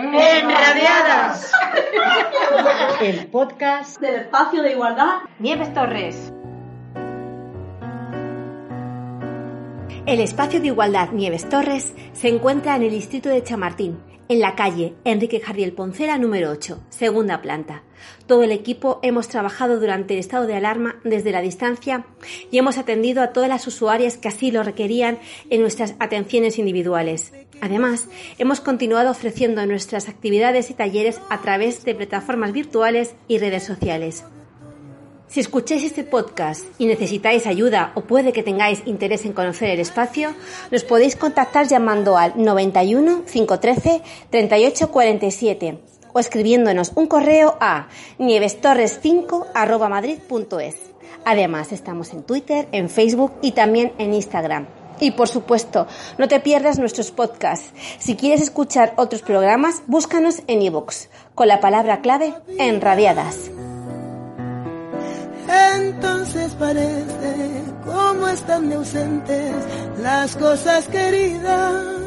Enradiadas. El podcast del espacio de igualdad Nieves Torres. El espacio de igualdad Nieves Torres se encuentra en el distrito de Chamartín, en la calle Enrique Jardiel Poncela número 8, segunda planta. Todo el equipo hemos trabajado durante el estado de alarma desde la distancia y hemos atendido a todas las usuarias que así lo requerían en nuestras atenciones individuales. Además, hemos continuado ofreciendo nuestras actividades y talleres a través de plataformas virtuales y redes sociales. Si escucháis este podcast y necesitáis ayuda o puede que tengáis interés en conocer el espacio, nos podéis contactar llamando al 91 513 3847 o escribiéndonos un correo a nievestorres5 Además, estamos en Twitter, en Facebook y también en Instagram. Y por supuesto, no te pierdas nuestros podcasts. Si quieres escuchar otros programas, búscanos en iVoox con la palabra clave Enradiadas. Entonces parece como están de ausentes las cosas queridas.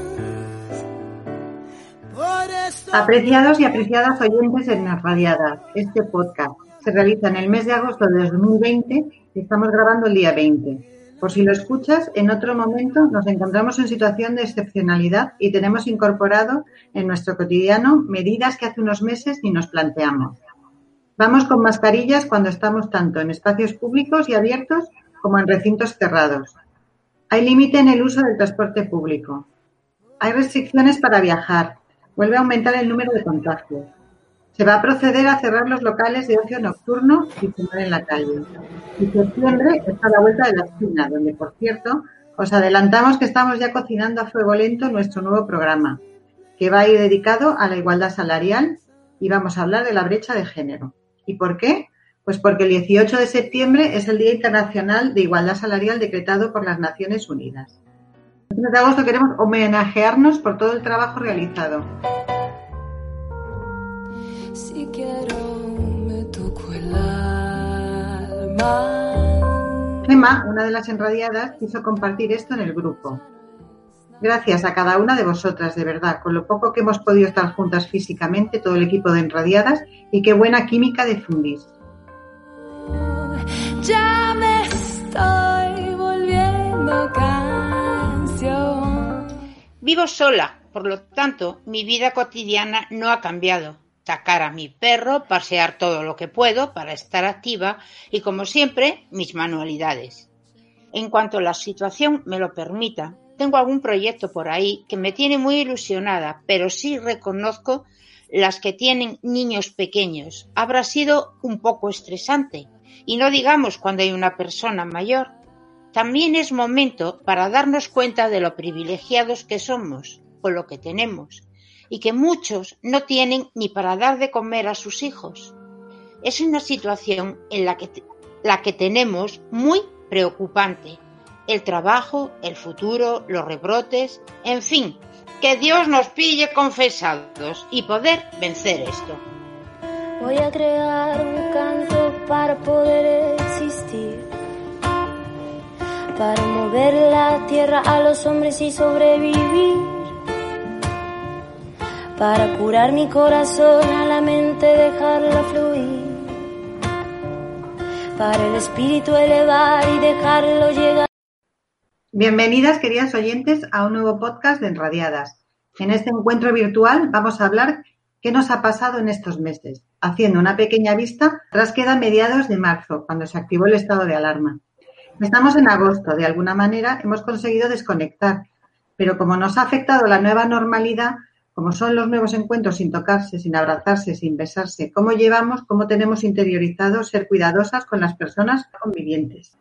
Apreciados y apreciadas oyentes en Enradiadas, este podcast se realiza en el mes de agosto de 2020 y estamos grabando el día 20. Por si lo escuchas, en otro momento nos encontramos en situación de excepcionalidad y tenemos incorporado en nuestro cotidiano medidas que hace unos meses ni nos planteamos. Vamos con mascarillas cuando estamos tanto en espacios públicos y abiertos como en recintos cerrados. Hay límite en el uso del transporte público. Hay restricciones para viajar. Vuelve a aumentar el número de contagios. Se va a proceder a cerrar los locales de ocio nocturno y fumar en la calle. Y septiembre está la vuelta de la esquina, donde, por cierto, os adelantamos que estamos ya cocinando a fuego lento nuestro nuevo programa, que va a ir dedicado a la igualdad salarial y vamos a hablar de la brecha de género. ¿Y por qué? Pues porque el 18 de septiembre es el Día Internacional de Igualdad Salarial decretado por las Naciones Unidas. El 3 de agosto queremos homenajearnos por todo el trabajo realizado. Si quiero, me toco el alma. Gemma, una de las enradiadas, quiso compartir esto en el grupo. Gracias a cada una de vosotras, de verdad, con lo poco que hemos podido estar juntas físicamente, todo el equipo de Enradiadas, y qué buena química de fundis. Ya me estoy volviendo canción. Vivo sola, por lo tanto, mi vida cotidiana no ha cambiado. Sacar a mi perro, pasear todo lo que puedo para estar activa y, como siempre, mis manualidades. En cuanto la situación me lo permita, tengo algún proyecto por ahí que me tiene muy ilusionada, pero sí reconozco las que tienen niños pequeños. Habrá sido un poco estresante. Y no digamos cuando hay una persona mayor. También es momento para darnos cuenta de lo privilegiados que somos con lo que tenemos y que muchos no tienen ni para dar de comer a sus hijos. Es una situación en la que, la que tenemos muy preocupante el trabajo, el futuro, los rebrotes, en fin, que Dios nos pille confesados y poder vencer esto. Voy a crear un canto para poder existir, para mover la tierra a los hombres y sobrevivir, para curar mi corazón a la mente, dejarla fluir, para el espíritu elevar y dejarlo llegar. Bienvenidas, queridas oyentes, a un nuevo podcast de Enradiadas. En este encuentro virtual vamos a hablar qué nos ha pasado en estos meses, haciendo una pequeña vista tras queda mediados de marzo, cuando se activó el estado de alarma. Estamos en agosto, de alguna manera hemos conseguido desconectar, pero como nos ha afectado la nueva normalidad, como son los nuevos encuentros sin tocarse, sin abrazarse, sin besarse, cómo llevamos, cómo tenemos interiorizado ser cuidadosas con las personas convivientes.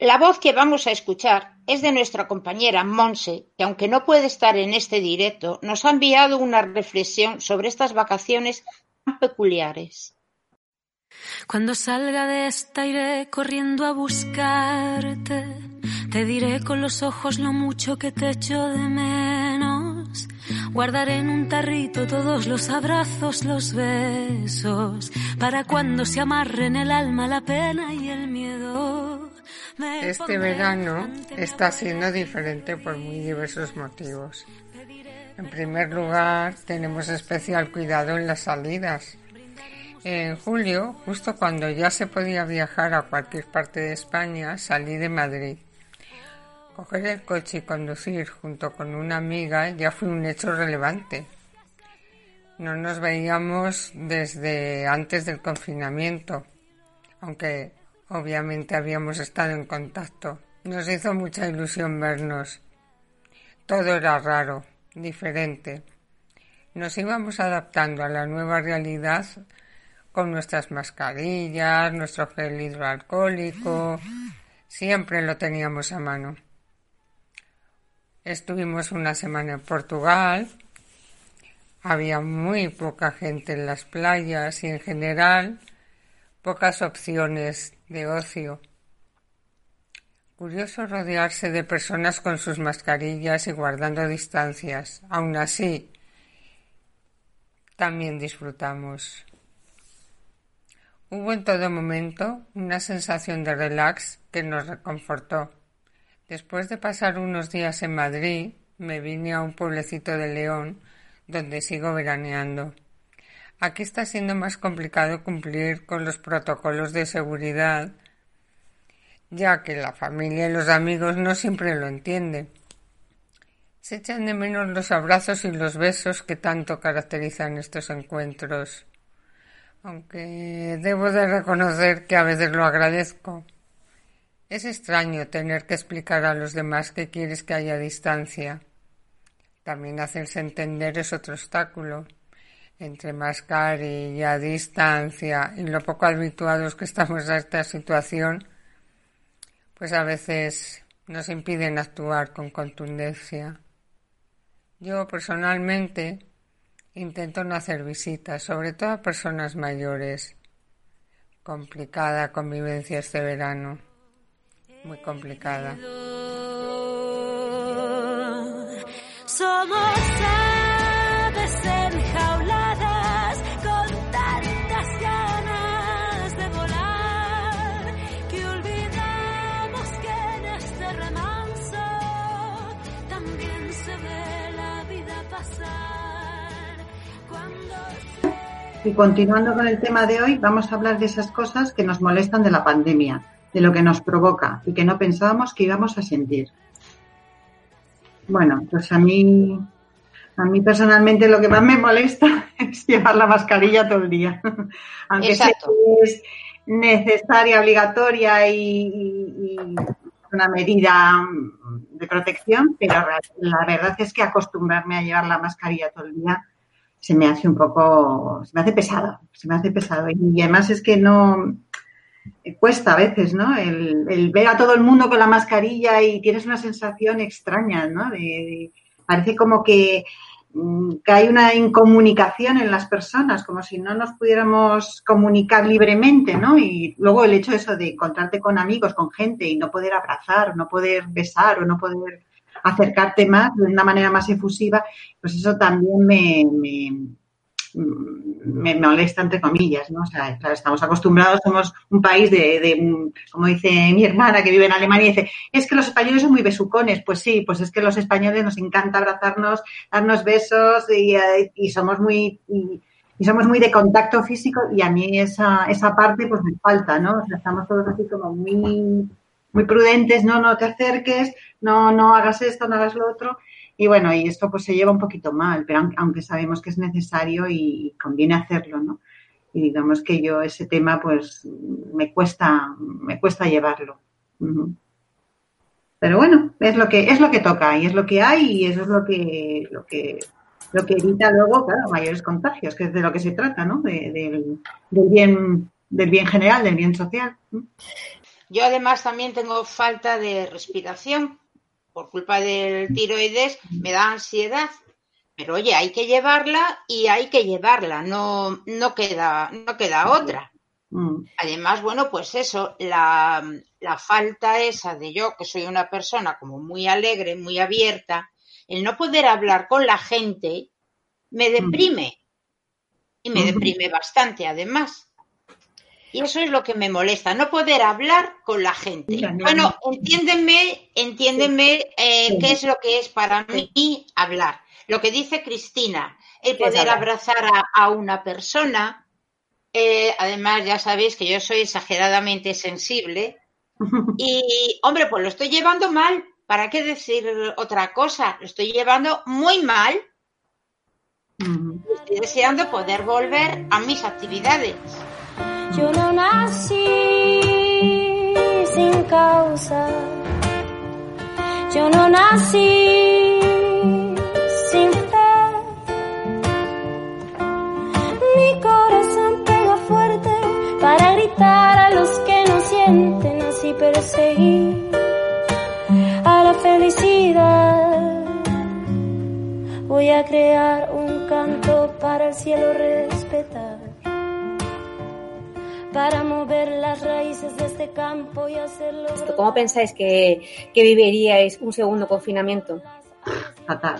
La voz que vamos a escuchar es de nuestra compañera Monse, que aunque no puede estar en este directo, nos ha enviado una reflexión sobre estas vacaciones tan peculiares. Cuando salga de esta iré corriendo a buscarte, te diré con los ojos lo mucho que te echo de menos. Guardaré en un tarrito todos los abrazos, los besos, para cuando se amarren el alma, la pena y el miedo. Este verano está siendo diferente por muy diversos motivos. En primer lugar, tenemos especial cuidado en las salidas. En julio, justo cuando ya se podía viajar a cualquier parte de España, salí de Madrid. Coger el coche y conducir junto con una amiga ya fue un hecho relevante. No nos veíamos desde antes del confinamiento, aunque obviamente habíamos estado en contacto. Nos hizo mucha ilusión vernos. Todo era raro, diferente. Nos íbamos adaptando a la nueva realidad con nuestras mascarillas, nuestro gel hidroalcohólico, siempre lo teníamos a mano. Estuvimos una semana en Portugal, había muy poca gente en las playas y en general pocas opciones de ocio. Curioso rodearse de personas con sus mascarillas y guardando distancias. Aún así, también disfrutamos. Hubo en todo momento una sensación de relax que nos reconfortó. Después de pasar unos días en Madrid, me vine a un pueblecito de León, donde sigo veraneando. Aquí está siendo más complicado cumplir con los protocolos de seguridad, ya que la familia y los amigos no siempre lo entienden. Se echan de menos los abrazos y los besos que tanto caracterizan estos encuentros aunque debo de reconocer que a veces lo agradezco. Es extraño tener que explicar a los demás que quieres que haya distancia. También hacerse entender es otro obstáculo. Entre mascarilla, distancia y lo poco habituados que estamos a esta situación, pues a veces nos impiden actuar con contundencia. Yo personalmente Intento no hacer visitas, sobre todo a personas mayores. Complicada convivencia este verano. Muy complicada. Y continuando con el tema de hoy, vamos a hablar de esas cosas que nos molestan de la pandemia, de lo que nos provoca y que no pensábamos que íbamos a sentir. Bueno, pues a mí, a mí personalmente lo que más me molesta es llevar la mascarilla todo el día. Aunque es necesaria, obligatoria y, una medida de protección, pero la verdad es que acostumbrarme a llevar la mascarilla todo el día se me hace un poco, se me hace pesado, se me hace pesado. Y además es que no, eh, cuesta a veces, ¿no? El, ver a todo el mundo con la mascarilla y tienes una sensación extraña, ¿no? De, parece como que, mm, que, hay una incomunicación en las personas, como si no nos pudiéramos comunicar libremente, ¿no? Y luego el hecho de eso de encontrarte con amigos, con gente y no poder abrazar, no poder besar o no poder acercarte más de una manera más efusiva, pues eso también me, me, molesta entre comillas, ¿no? O sea, claro, estamos acostumbrados, somos un país de, como dice mi hermana que vive en Alemania, dice, es que los españoles son muy besucones. Pues sí, pues es que los españoles nos encanta abrazarnos, darnos besos y, eh, somos muy... Y, somos muy de contacto físico y a mí esa, esa parte pues me falta, ¿no? O sea, estamos todos así como muy muy prudentes, no, no te acerques, no, no hagas esto, no hagas lo otro. Y bueno, y esto pues se lleva un poquito mal, pero aunque sabemos que es necesario y conviene hacerlo, ¿no? Y digamos que yo ese tema pues me cuesta, me cuesta llevarlo. Pero bueno, es lo que, es lo que toca y es lo que hay y eso es lo que, lo que, lo que evita luego, claro, mayores contagios, que es de lo que se trata, ¿no? del, bien, del bien general, del bien social. Yo además también tengo falta de respiración. Por culpa del tiroides me da ansiedad. Pero oye, hay que llevarla y hay que llevarla, no, no, queda, no queda otra. Mm. Además, bueno, pues eso, la, la falta esa de yo, que soy una persona como muy alegre, muy abierta, el no poder hablar con la gente me mm. deprime. Y me deprime bastante, además. Y eso es lo que me molesta, no poder hablar con la gente. Bueno, entiéndeme, entiéndeme eh, qué es lo que es para mí hablar. lo que dice Cristina, el poder abrazar a, una persona. Eh, además, ya sabéis que yo soy exageradamente sensible. Y, hombre, pues lo estoy llevando mal. ¿Para qué decir otra cosa? Lo estoy llevando muy mal. Estoy deseando poder volver a mis actividades. Yo no nací sin causa. Yo no nací sin fe. Mi corazón pega fuerte para gritar a los que no sienten, así perseguir a la felicidad. Voy a crear un canto para el cielo respetar para mover las raíces de este campo y hacerlo. ¿Cómo pensáis que, que viviríais un segundo confinamiento? Fatal.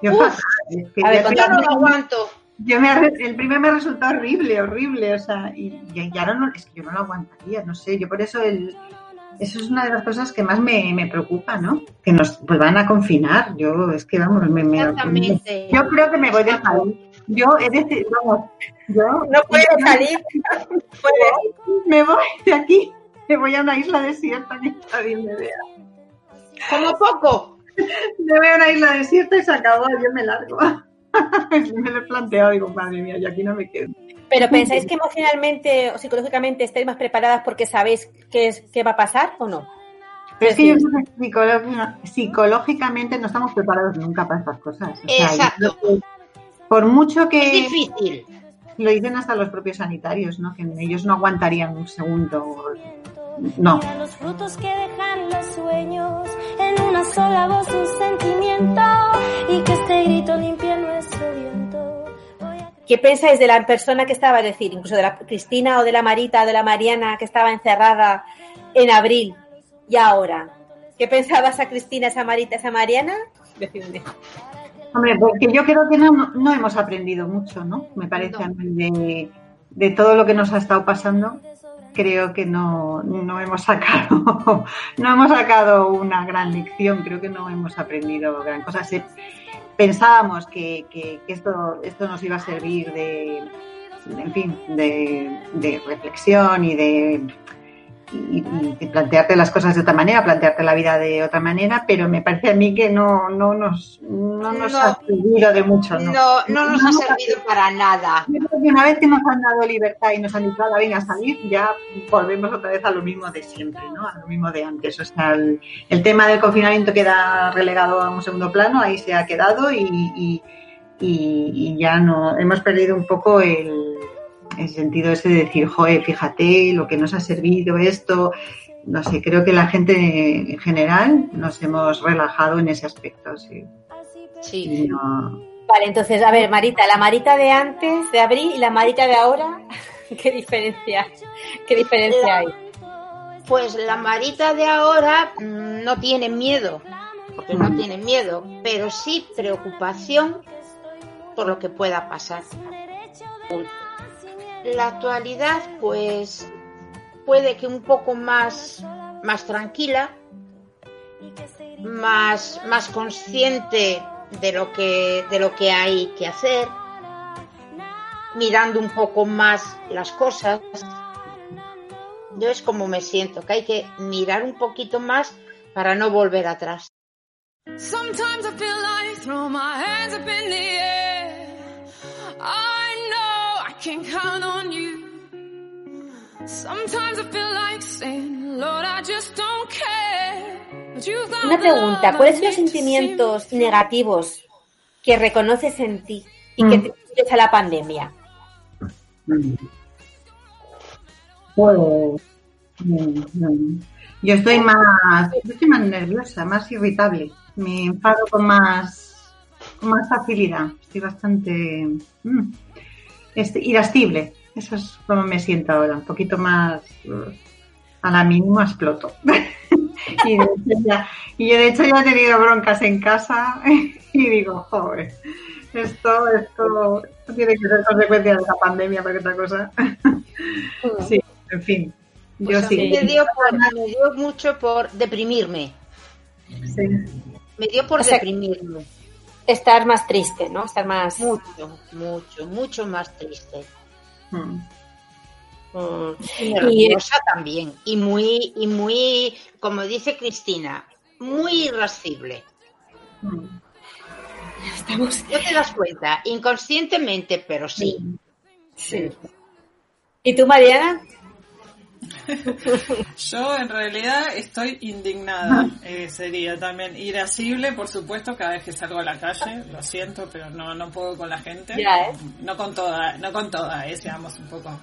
Yo a ver, yo no lo aguanto. Yo me, el primer me resultó horrible, horrible, o sea, y, y ahora no, es que yo no lo aguantaría, no sé, yo por eso el, eso es una de las cosas que más me, me preocupa, ¿no? Que nos vuelvan a confinar. Yo, es que vamos, me, me, yo creo que me voy de país. Yo, es decir, vamos, yo. No puedo salir. Me voy de aquí. Me voy a una isla desierta que nadie me vea. Como poco. Me voy a una isla desierta y se acabó. Yo me largo. me lo he planteado. Digo, madre mía, yo aquí no me quedo. ¿Pero pensáis que emocionalmente o psicológicamente estáis más preparadas porque sabéis qué, es, qué va a pasar o no? Pero es que yo creo que psicológicamente no estamos preparados nunca para estas cosas. Exacto. Por mucho que... Es difícil. Lo dicen hasta los propios sanitarios, ¿no? Que ellos no aguantarían un segundo. No. Los frutos que dejan los sueños en una sola voz un sentimiento y que este grito limpie nuestro viento. ¿Qué pensáis de la persona que estaba, a decir, incluso de la Cristina o de la Marita o de la Mariana que estaba encerrada en abril y ahora? ¿Qué pensabas a Cristina, esa Marita, esa Mariana? Decidme. Hombre, porque yo creo que no, no hemos aprendido mucho, ¿no? Me parece mí de, de, todo lo que nos ha estado pasando. Creo que no, no hemos sacado no hemos sacado una gran lección. Creo que no hemos aprendido gran cosa pensábamos que, que, esto, esto nos iba a servir de, en fin, de, de reflexión y de y, plantearte las cosas de otra manera, plantearte la vida de otra manera, pero me parece a mí que no, no nos, no nos ha servido de mucho. No, no, no nos ha servido para nada. una vez que nos han dado libertad y nos han dicho, venga a salir, ya volvemos otra vez a lo mismo de siempre, ¿no? a lo mismo de antes. O sea, el, tema del confinamiento queda relegado a un segundo plano, ahí se ha quedado y, y, y ya no hemos perdido un poco el en sentido ese de decir, joder, fíjate lo que nos ha servido esto. No sé, creo que la gente en general nos hemos relajado en ese aspecto, sí. Sí. Vale, entonces, a ver, Marita, la Marita de antes, de abril, y la Marita de ahora, ¿qué diferencia, qué diferencia hay? Pues la Marita de ahora mm, no tiene miedo, porque no tiene miedo, pero sí preocupación por lo que pueda pasar la actualidad pues puede que un poco más, más tranquila, más, más consciente de lo, que, de lo que hay que hacer, mirando un poco más las cosas. Yo es como me siento, que hay que mirar un poquito más para no volver atrás. Una pregunta, ¿cuáles son los sentimientos negativos que reconoces en ti y que mm. te a la pandemia? Pues, yo estoy más, yo estoy más nerviosa, más irritable. Me enfado con más, con más facilidad. Estoy bastante mm, este, irascible. Eso es como me siento ahora, un poquito más uh, a la mínima exploto. y, de hecho ya, y de hecho ya he tenido broncas en casa y digo, joder, esto, esto, tiene que ser consecuencia de la pandemia para que otra cosa. sí, en fin. yo pues sí. Me dio, me dio, mucho por deprimirme. Sí. Me dio por deprimirme. Estar más triste, ¿no? Estar más... Mucho, mucho, mucho más triste. Mm. Mm. Y Y- nerviosa también. Y muy, y muy, como dice Cristina, muy irascible. Mm. Estamos... No te das cuenta, inconscientemente, pero sí. Sí. ¿Y tú, Mariana? Yo en realidad estoy indignada, eh, sería también irascible, por supuesto, cada vez que salgo a la calle, lo siento, pero no, no puedo con la gente. ¿eh? No con toda, no con toda, eh, seamos un poco.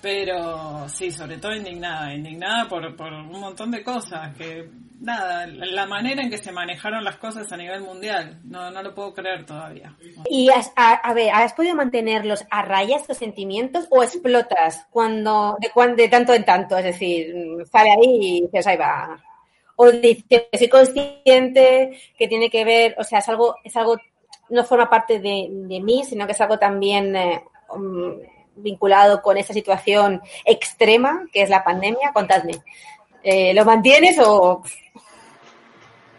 Pero sí, sobre todo indignada, indignada por, por un montón de cosas, que nada, la manera en que se manejaron las cosas a nivel mundial, no, no lo puedo creer todavía. Y has- a, a ver, ¿has podido mantenerlos a raya estos sentimientos o explotas cuando de, cuan- de tanto en tanto? Es decir, sale ahí y dices, ahí va. O dices, soy consciente que tiene que ver, o sea, es algo, es algo, no forma parte de, de mí, sino que es algo también eh, mm, vinculado con esta situación extrema que es la pandemia. Contadme, Eh, ¿lo mantienes o...?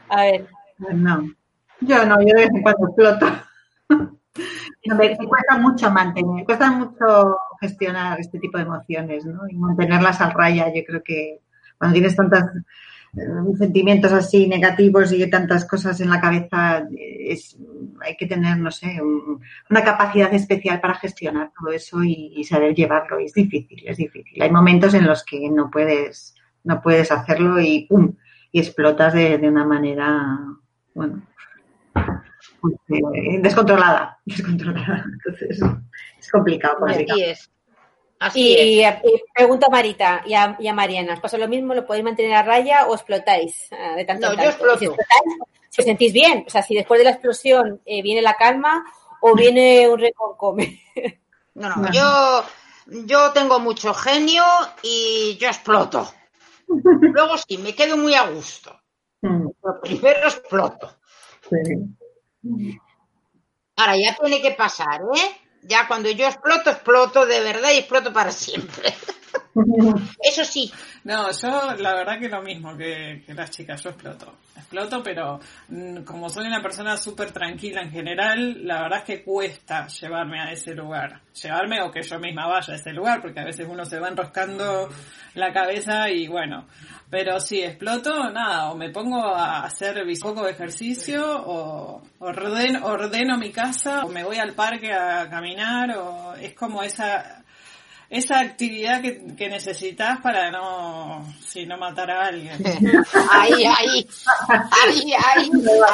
A ver. No. Yo no, yo de vez en cuando exploto. No, me, me cuesta mucho mantener, cuesta mucho gestionar este tipo de emociones, ¿no? Y mantenerlas al raya. Yo creo que cuando tienes tantos sentimientos así negativos y tantas cosas en la cabeza, eh, es, hay que tener, no sé, un- una capacidad especial para gestionar todo eso y, y saber llevarlo. Y es difícil, es difícil. Hay momentos en los que no puedes, no puedes hacerlo y ¡pum! y explotas de, de una manera, bueno, pues, eh, descontrolada, descontrolada. Entonces, es complicado. Complicado. Así Y, es. y pregunto a Marita y a, y a Mariana, ¿os pasa lo mismo? ¿Lo podéis mantener a raya o explotáis eh, de tanto No, yo exploto. Si explotáis, si os sentís bien, o sea, si después de la explosión eh, viene la calma o viene un reconcome. No, no, yo, yo tengo mucho genio y yo exploto. Luego sí, me quedo muy a gusto. Mm, Pero primero exploto. sí. Ahora ya tiene que pasar, ¿eh? Ya cuando yo exploto, exploto de verdad y exploto para siempre. Eso sí, No, yo la verdad que lo mismo que, las chicas, yo exploto. Exploto, pero mm, como soy una persona súper tranquila en general, la verdad es que cuesta llevarme a ese lugar. Llevarme o que yo misma vaya a ese lugar, porque a veces uno se va enroscando la cabeza y bueno. Pero si exploto, nada, o me pongo a hacer poco de ejercicio, o ordeno, ordeno mi casa, o me voy al parque a caminar, o es como esa esa actividad que, que necesitas para no, si no matar a alguien. ahí, ahí, ahí, ahí,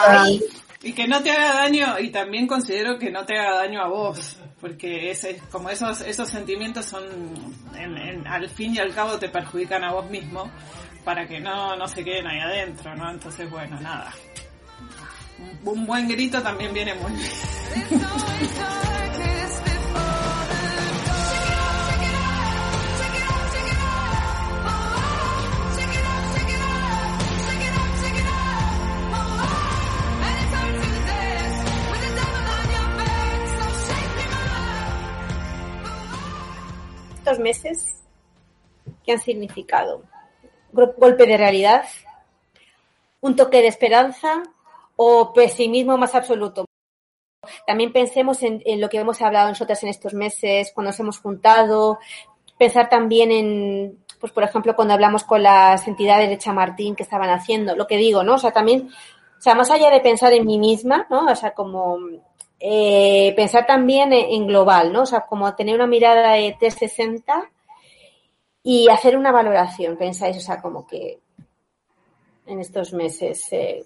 ahí. Y que no te haga daño, y también considero que no te haga daño a vos, porque ese, como esos, esos sentimientos son, en- en- al fin y al cabo te perjudican a vos mismo, para que no, no se queden ahí adentro, ¿no? Entonces, bueno, nada. Un, un buen grito también viene muy bien. Estos meses, ¿qué han significado? ¿Golpe de realidad? ¿Un toque de esperanza? ¿O pesimismo más absoluto? También pensemos en, en lo que hemos hablado nosotras en estos meses, cuando nos hemos juntado, pensar también en, pues por ejemplo, cuando hablamos con las entidades de Chamartín que estaban haciendo, lo que digo, ¿no? O sea, también, o sea, más allá de pensar en mí misma, ¿no? O sea, como eh, pensar también en, en global, ¿no? O sea, como tener una mirada de 360 y hacer una valoración, pensáis, o sea, como que en estos meses. eh,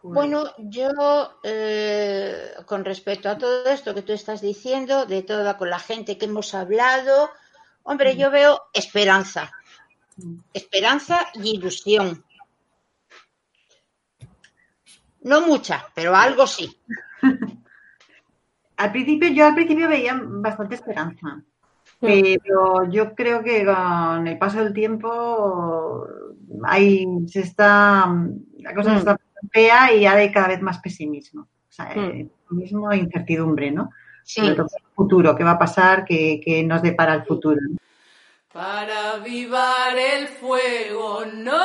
Pues, Bueno, yo eh, con respecto a todo esto que tú estás diciendo, de toda con la gente que hemos hablado, hombre, yo veo esperanza, esperanza y ilusión. No mucha, pero algo sí. Al principio, yo al principio veía bastante esperanza, pero yo creo que con el paso del tiempo ahí se está, la cosa se está fea y ahora hay cada vez más pesimismo. O sea, Mm. eh, pesimismo e incertidumbre, ¿no? Sí. Sobre todo el futuro, qué va a pasar, qué, qué nos depara el futuro. Para avivar el fuego no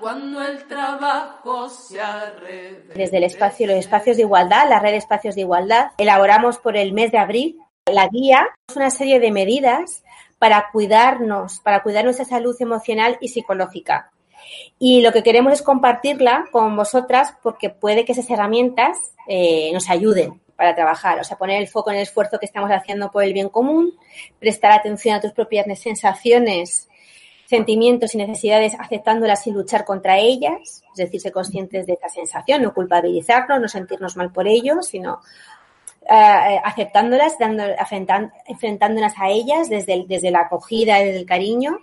cuando el trabajo se arrede. Desde el espacio, los espacios de igualdad, la red de espacios de igualdad, elaboramos por el mes de abril la guía, es una serie de medidas para cuidarnos, para cuidar nuestra salud emocional y psicológica. Y lo que queremos es compartirla con vosotras porque puede que esas herramientas eh, nos ayuden para trabajar, o sea, poner el foco en el esfuerzo que estamos haciendo por el bien común, prestar atención a tus propias sensaciones, sentimientos y necesidades, aceptándolas sin luchar contra ellas, es decir, ser conscientes de esta sensación, no culpabilizarnos, no sentirnos mal por ello, sino eh, aceptándolas, dando, enfrentándolas a ellas desde, desde la acogida desde el cariño,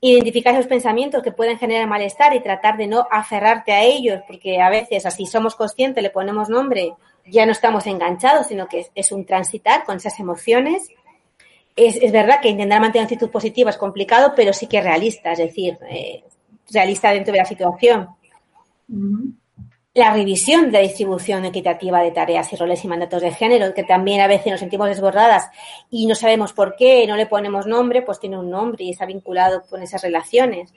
identificar esos pensamientos que pueden generar malestar y tratar de no aferrarte a ellos, porque a veces así somos conscientes, le ponemos nombre, ya no estamos enganchados, sino que es, un transitar con esas emociones. Es, es, verdad que intentar mantener una actitud positiva es complicado, pero sí que es realista, es decir, eh, realista dentro de la situación la revisión de la distribución equitativa de tareas y roles y mandatos de género, que también a veces nos sentimos desbordadas y no sabemos por qué, no le ponemos nombre, pues tiene un nombre y está vinculado con esas relaciones.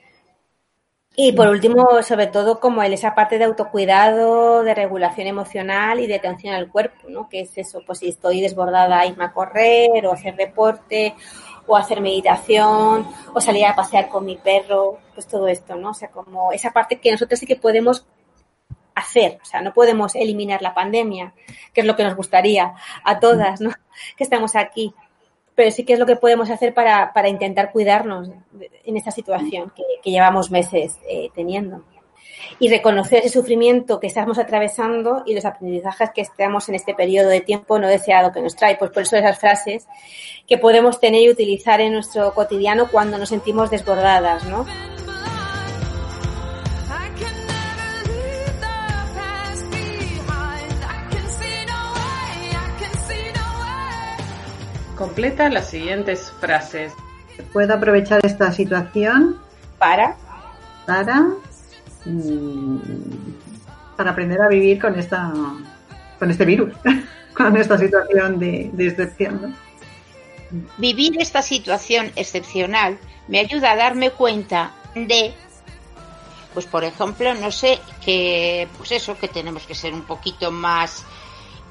Y por último, sobre todo, como esa parte de autocuidado, de regulación emocional y de atención al cuerpo, ¿no? Que es eso, pues si estoy desbordada, irme a correr o hacer deporte o hacer meditación o salir a pasear con mi perro, pues todo esto, ¿no? O sea, como esa parte que nosotros sí que podemos hacer. O sea, no podemos eliminar la pandemia, que es lo que nos gustaría a todas, ¿no? Que estamos aquí. Pero sí que es lo que podemos hacer para, intentar cuidarnos en esta situación que, llevamos meses eh, teniendo. Y reconocer ese sufrimiento que estamos atravesando y los aprendizajes que estamos en este periodo de tiempo no deseado que nos trae. Pues por eso esas frases que podemos tener y utilizar en nuestro cotidiano cuando nos sentimos desbordadas, ¿no? Completa las siguientes frases. Puedo aprovechar esta situación para para mm, para aprender a vivir con esta con este virus, con esta situación de, excepción. Vivir esta situación excepcional me ayuda a darme cuenta de pues por ejemplo, no sé, que pues eso, que tenemos que ser un poquito más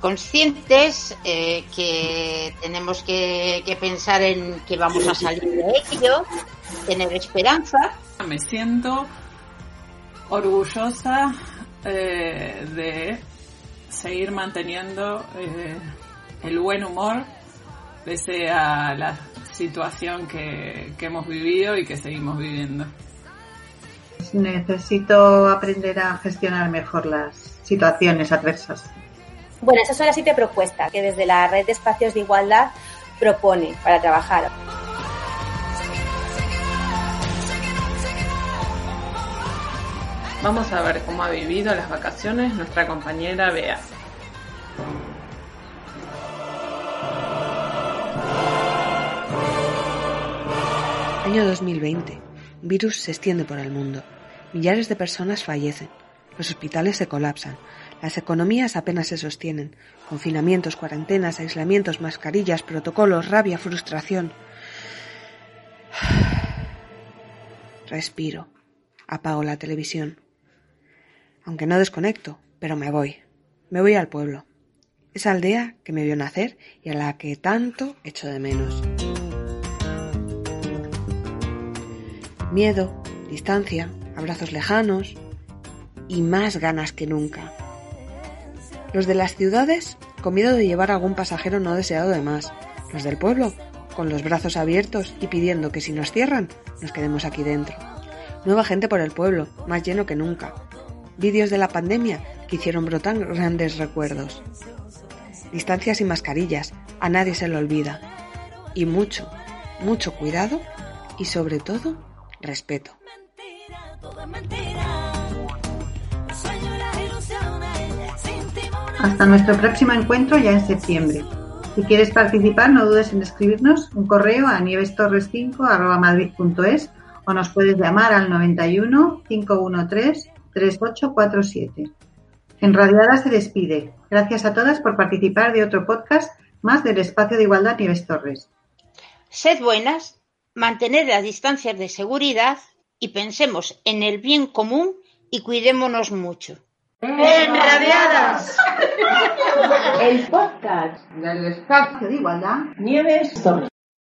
conscientes eh, que tenemos que, pensar en que vamos a salir de ello, tener esperanza. Me siento orgullosa eh, de seguir manteniendo eh, el buen humor pese a la situación que hemos vivido y que seguimos viviendo. Necesito aprender a gestionar mejor las situaciones adversas. Bueno, esas son las siete propuestas que desde la red de espacios de igualdad propone para trabajar. Vamos a ver cómo ha vivido las vacaciones nuestra compañera Bea. Año 2020. virus se extiende por el mundo. Millares de personas fallecen. Los hospitales se colapsan. Las economías apenas se sostienen. Confinamientos, cuarentenas, aislamientos, mascarillas, protocolos, rabia, frustración. Respiro. Apago la televisión. Aunque no desconecto, pero me voy. Me voy al pueblo. Esa aldea que me vio nacer y a la que tanto echo de menos. Miedo, distancia, abrazos lejanos y más ganas que nunca. Los de las ciudades, con miedo de llevar algún pasajero no deseado de más. Los del pueblo, con los brazos abiertos y pidiendo que si nos cierran, nos quedemos aquí dentro. Nueva gente por el pueblo, más lleno que nunca. Vídeos de la pandemia que hicieron brotar grandes recuerdos. Distancias y mascarillas, a nadie se lo olvida. Y mucho, mucho cuidado y sobre todo, respeto. Hasta nuestro próximo encuentro ya en septiembre. Si quieres participar, no dudes en escribirnos un correo a nievestorres5 o nos puedes llamar al 91 513 3847. Enradiada se despide. Gracias a todas por participar de otro podcast más del Espacio de Igualdad Nieves Torres. Sed buenas, mantener las distancias de seguridad y pensemos en el bien común y cuidémonos mucho. Enradiadas. El podcast del espacio de igualdad Nieves Torres.